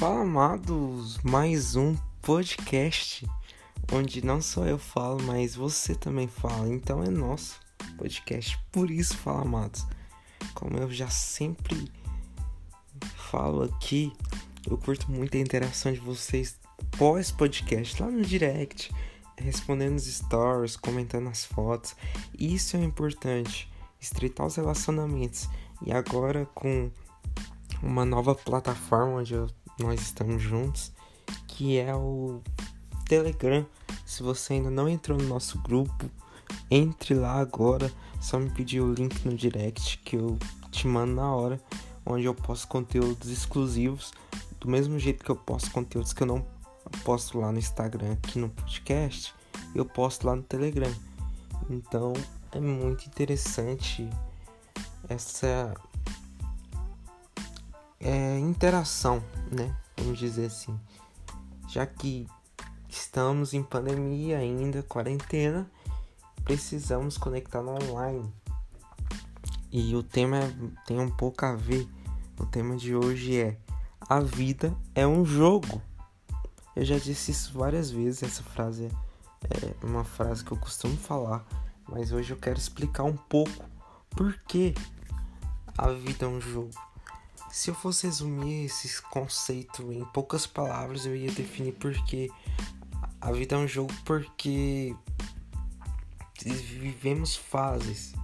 Fala amados, mais um podcast onde não só eu falo, mas você também fala. Então é nosso podcast, por isso fala amados. Como eu já sempre falo aqui, eu curto muito a interação de vocês pós podcast lá no direct, respondendo os stories, comentando as fotos. Isso é importante, estreitar os relacionamentos. E agora com uma nova plataforma onde eu, nós estamos juntos, que é o Telegram. Se você ainda não entrou no nosso grupo, entre lá agora. Só me pedir o link no direct que eu te mando na hora, onde eu posto conteúdos exclusivos, do mesmo jeito que eu posto conteúdos que eu não posto lá no Instagram, aqui no podcast, eu posto lá no Telegram. Então é muito interessante essa é, interação, né? Vamos dizer assim. Já que estamos em pandemia ainda, quarentena, precisamos conectar no online. E o tema é, tem um pouco a ver. O tema de hoje é A vida é um jogo. Eu já disse isso várias vezes, essa frase é uma frase que eu costumo falar, mas hoje eu quero explicar um pouco por que a vida é um jogo. Se eu fosse resumir esse conceito em poucas palavras, eu ia definir porque a vida é um jogo porque vivemos fases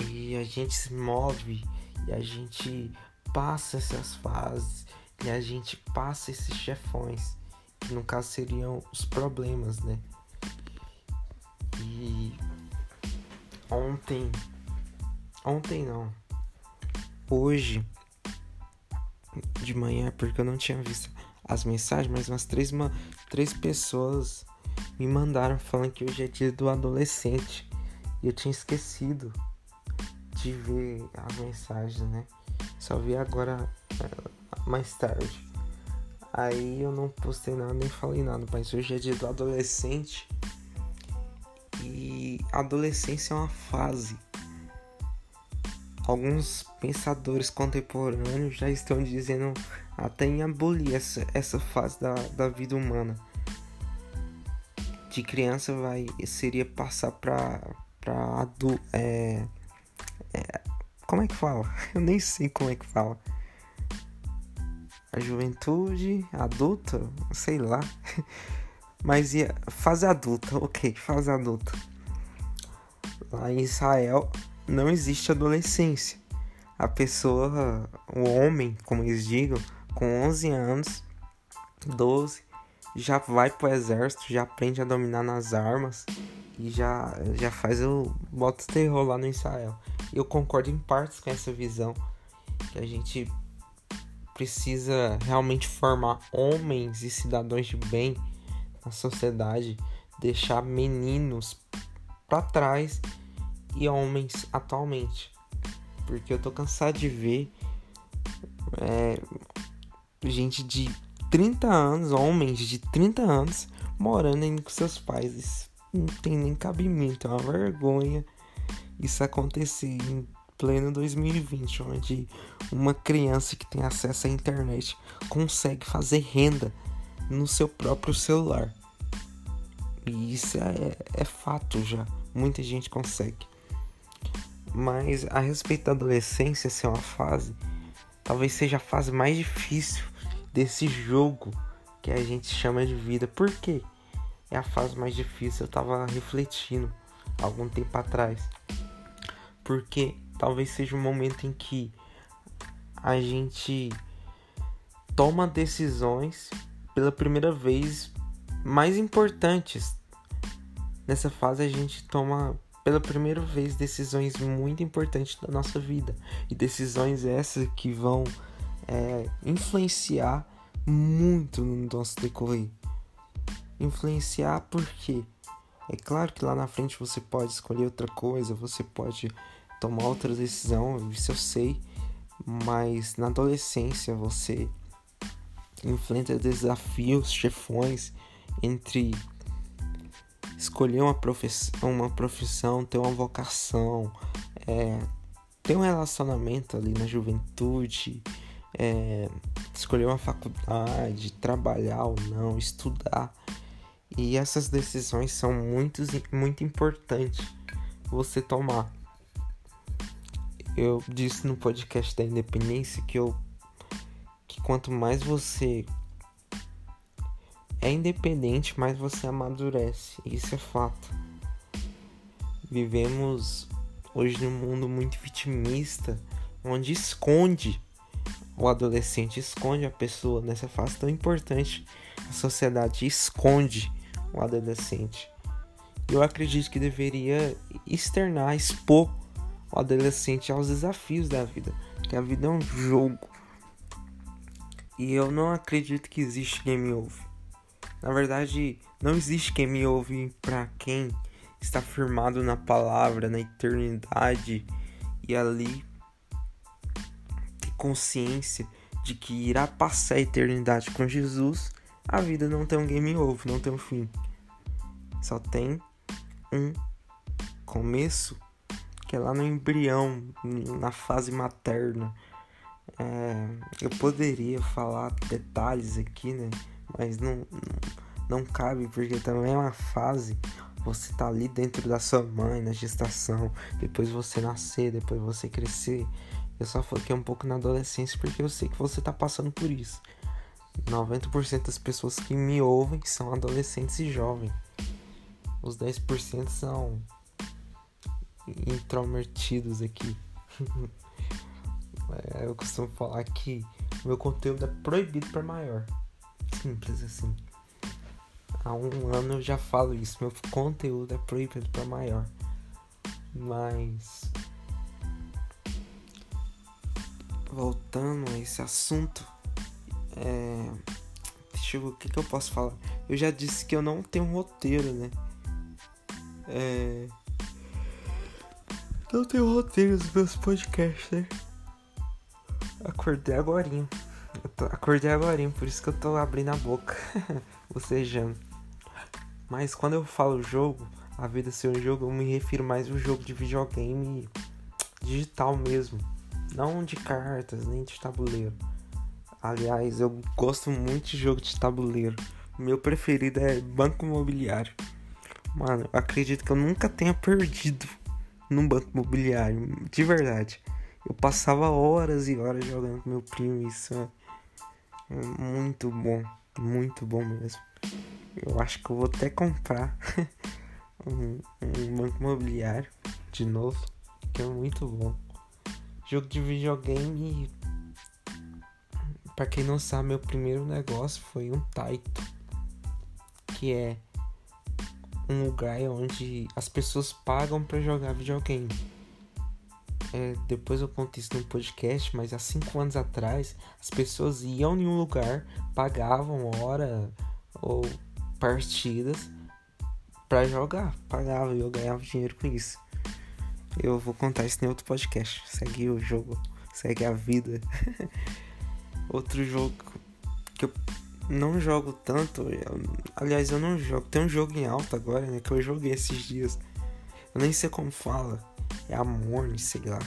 e a gente se move e a gente passa essas fases e a gente passa esses chefões que no caso seriam os problemas, né? E ontem, ontem não, hoje de manhã porque eu não tinha visto as mensagens, mas umas três, uma, três pessoas me mandaram falando que hoje é dia do adolescente. E eu tinha esquecido de ver as mensagens, né? Só vi agora eh, mais tarde. Aí eu não postei nada nem falei nada, mas hoje é dia do adolescente. E adolescência é uma fase alguns pensadores contemporâneos já estão dizendo até em abolir essa, essa fase da, da vida humana. De criança vai seria passar para para adulto é, é, como é que fala? Eu nem sei como é que fala. A juventude adulta, sei lá. Mas ia fase adulta, ok, fase adulta. Lá em Israel não existe adolescência. A pessoa, o homem, como eles digam, com 11 anos, 12, já vai pro exército, já aprende a dominar nas armas e já, já faz o bota terror lá no Israel. Eu concordo em partes com essa visão que a gente precisa realmente formar homens e cidadãos de bem na sociedade, deixar meninos para trás e homens atualmente. Porque eu tô cansado de ver é, gente de 30 anos, homens de 30 anos, morando ainda com seus pais. Isso não tem nem cabimento, é uma vergonha isso acontecer em pleno 2020, onde uma criança que tem acesso à internet consegue fazer renda no seu próprio celular. E isso é, é fato já. Muita gente consegue. Mas a respeito da adolescência ser uma fase, talvez seja a fase mais difícil desse jogo que a gente chama de vida. Por quê? É a fase mais difícil. Eu tava refletindo algum tempo atrás. Porque talvez seja o um momento em que a gente toma decisões pela primeira vez mais importantes. Nessa fase a gente toma pela primeira vez decisões muito importantes da nossa vida. E decisões essas que vão é, influenciar muito no nosso decorrer. Influenciar porque é claro que lá na frente você pode escolher outra coisa, você pode tomar outra decisão, isso eu sei, mas na adolescência você enfrenta desafios, chefões entre escolher uma profissão, uma profissão ter uma vocação, é, ter um relacionamento ali na juventude, é, escolher uma faculdade, trabalhar ou não, estudar. E essas decisões são muito, muito importantes você tomar. Eu disse no podcast da Independência que eu que quanto mais você é independente, mais você amadurece. Isso é fato. Vivemos hoje num mundo muito vitimista, onde esconde o adolescente, esconde a pessoa nessa fase tão importante. A sociedade esconde o adolescente. Eu acredito que deveria externar, expor o adolescente aos desafios da vida, que a vida é um jogo. E eu não acredito que existe game over. Na verdade, não existe game over para quem está firmado na palavra, na eternidade e ali ter consciência de que irá passar a eternidade com Jesus. A vida não tem um game over, não tem um fim. Só tem um começo que é lá no embrião, na fase materna. É, eu poderia falar detalhes aqui, né? Mas não, não, cabe, porque também é uma fase. Você tá ali dentro da sua mãe, na gestação, depois você nascer, depois você crescer. Eu só foquei um pouco na adolescência porque eu sei que você tá passando por isso. 90% das pessoas que me ouvem são adolescentes e jovens. Os 10% são introvertidos aqui. é, eu costumo falar que meu conteúdo é proibido para maior. Simples assim. Há um ano eu já falo isso. Meu conteúdo é proibido para maior. Mas. Voltando a esse assunto. É, deixa eu ver o que, que eu posso falar. Eu já disse que eu não tenho roteiro, né? É. Não tenho roteiro nos meus podcasts, né? Acordei agora. Acordei agora, por isso que eu tô abrindo a boca. Bocejando. Mas quando eu falo jogo, a vida ser um jogo, eu me refiro mais ao jogo de videogame digital mesmo. Não de cartas, nem de tabuleiro. Aliás, eu gosto muito de jogo de tabuleiro. O meu preferido é Banco Imobiliário. Mano, eu acredito que eu nunca tenha perdido num banco imobiliário, de verdade. Eu passava horas e horas jogando com meu primo, isso é muito bom, muito bom mesmo. Eu acho que eu vou até comprar um, um banco imobiliário de novo, que é muito bom. Jogo de videogame, para quem não sabe, meu primeiro negócio foi um Taito, que é um lugar onde as pessoas pagam para jogar videogame. É, depois eu conto isso no podcast, mas há cinco anos atrás as pessoas iam em um lugar, pagavam hora ou partidas para jogar, pagavam e eu ganhava dinheiro com isso. Eu vou contar isso em outro podcast. Segue o jogo, segue a vida. outro jogo que eu não jogo tanto. Eu, aliás, eu não jogo. Tem um jogo em alta agora, né? Que eu joguei esses dias. Eu nem sei como fala. É Amor, sei lá.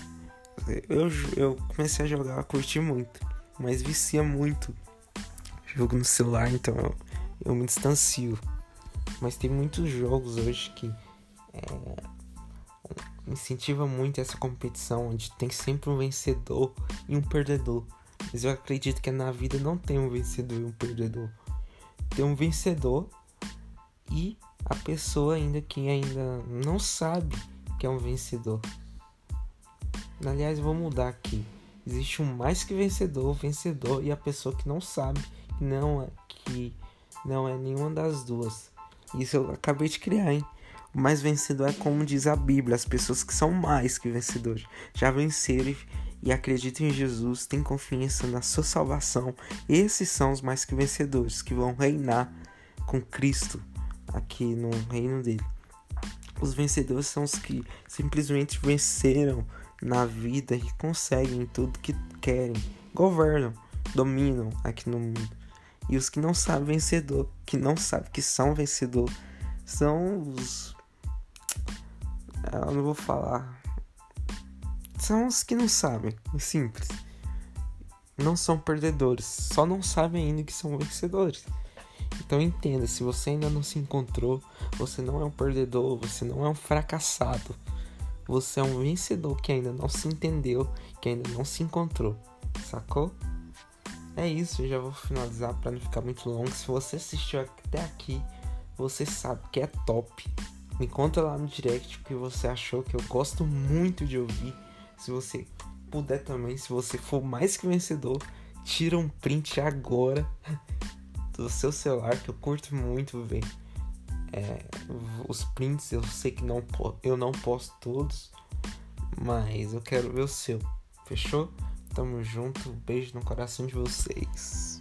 Eu, eu comecei a jogar, curti muito. Mas vicia muito. Jogo no celular, então eu, eu me distancio. Mas tem muitos jogos hoje que é, incentiva muito essa competição, onde tem sempre um vencedor e um perdedor. Mas eu acredito que na vida não tem um vencedor e um perdedor. Tem um vencedor e a pessoa ainda que ainda não sabe que é um vencedor. Aliás, vou mudar aqui. Existe um mais que vencedor, vencedor e a pessoa que não sabe que não é que não é nenhuma das duas. Isso eu acabei de criar, hein? O mais vencedor é como diz a Bíblia, as pessoas que são mais que vencedores. Já venceram e acreditam em Jesus, têm confiança na sua salvação, esses são os mais que vencedores, que vão reinar com Cristo aqui no reino dele. Os vencedores são os que simplesmente venceram na vida e conseguem tudo que querem, governam, dominam aqui no mundo. E os que não sabem vencedor, que não sabem que são vencedor, são os. Eu não vou falar são os que não sabem. É simples. não são perdedores, só não sabem ainda que são vencedores. Então entenda, se você ainda não se encontrou, você não é um perdedor, você não é um fracassado. Você é um vencedor que ainda não se entendeu, que ainda não se encontrou. Sacou? É isso, já vou finalizar para não ficar muito longo. Se você assistiu até aqui, você sabe que é top. Me conta lá no direct o que você achou, que eu gosto muito de ouvir. Se você puder também, se você for mais que vencedor, tira um print agora do seu celular, que eu curto muito ver. É, os prints eu sei que não eu não posto todos, mas eu quero ver o seu. Fechou? Tamo junto, beijo no coração de vocês.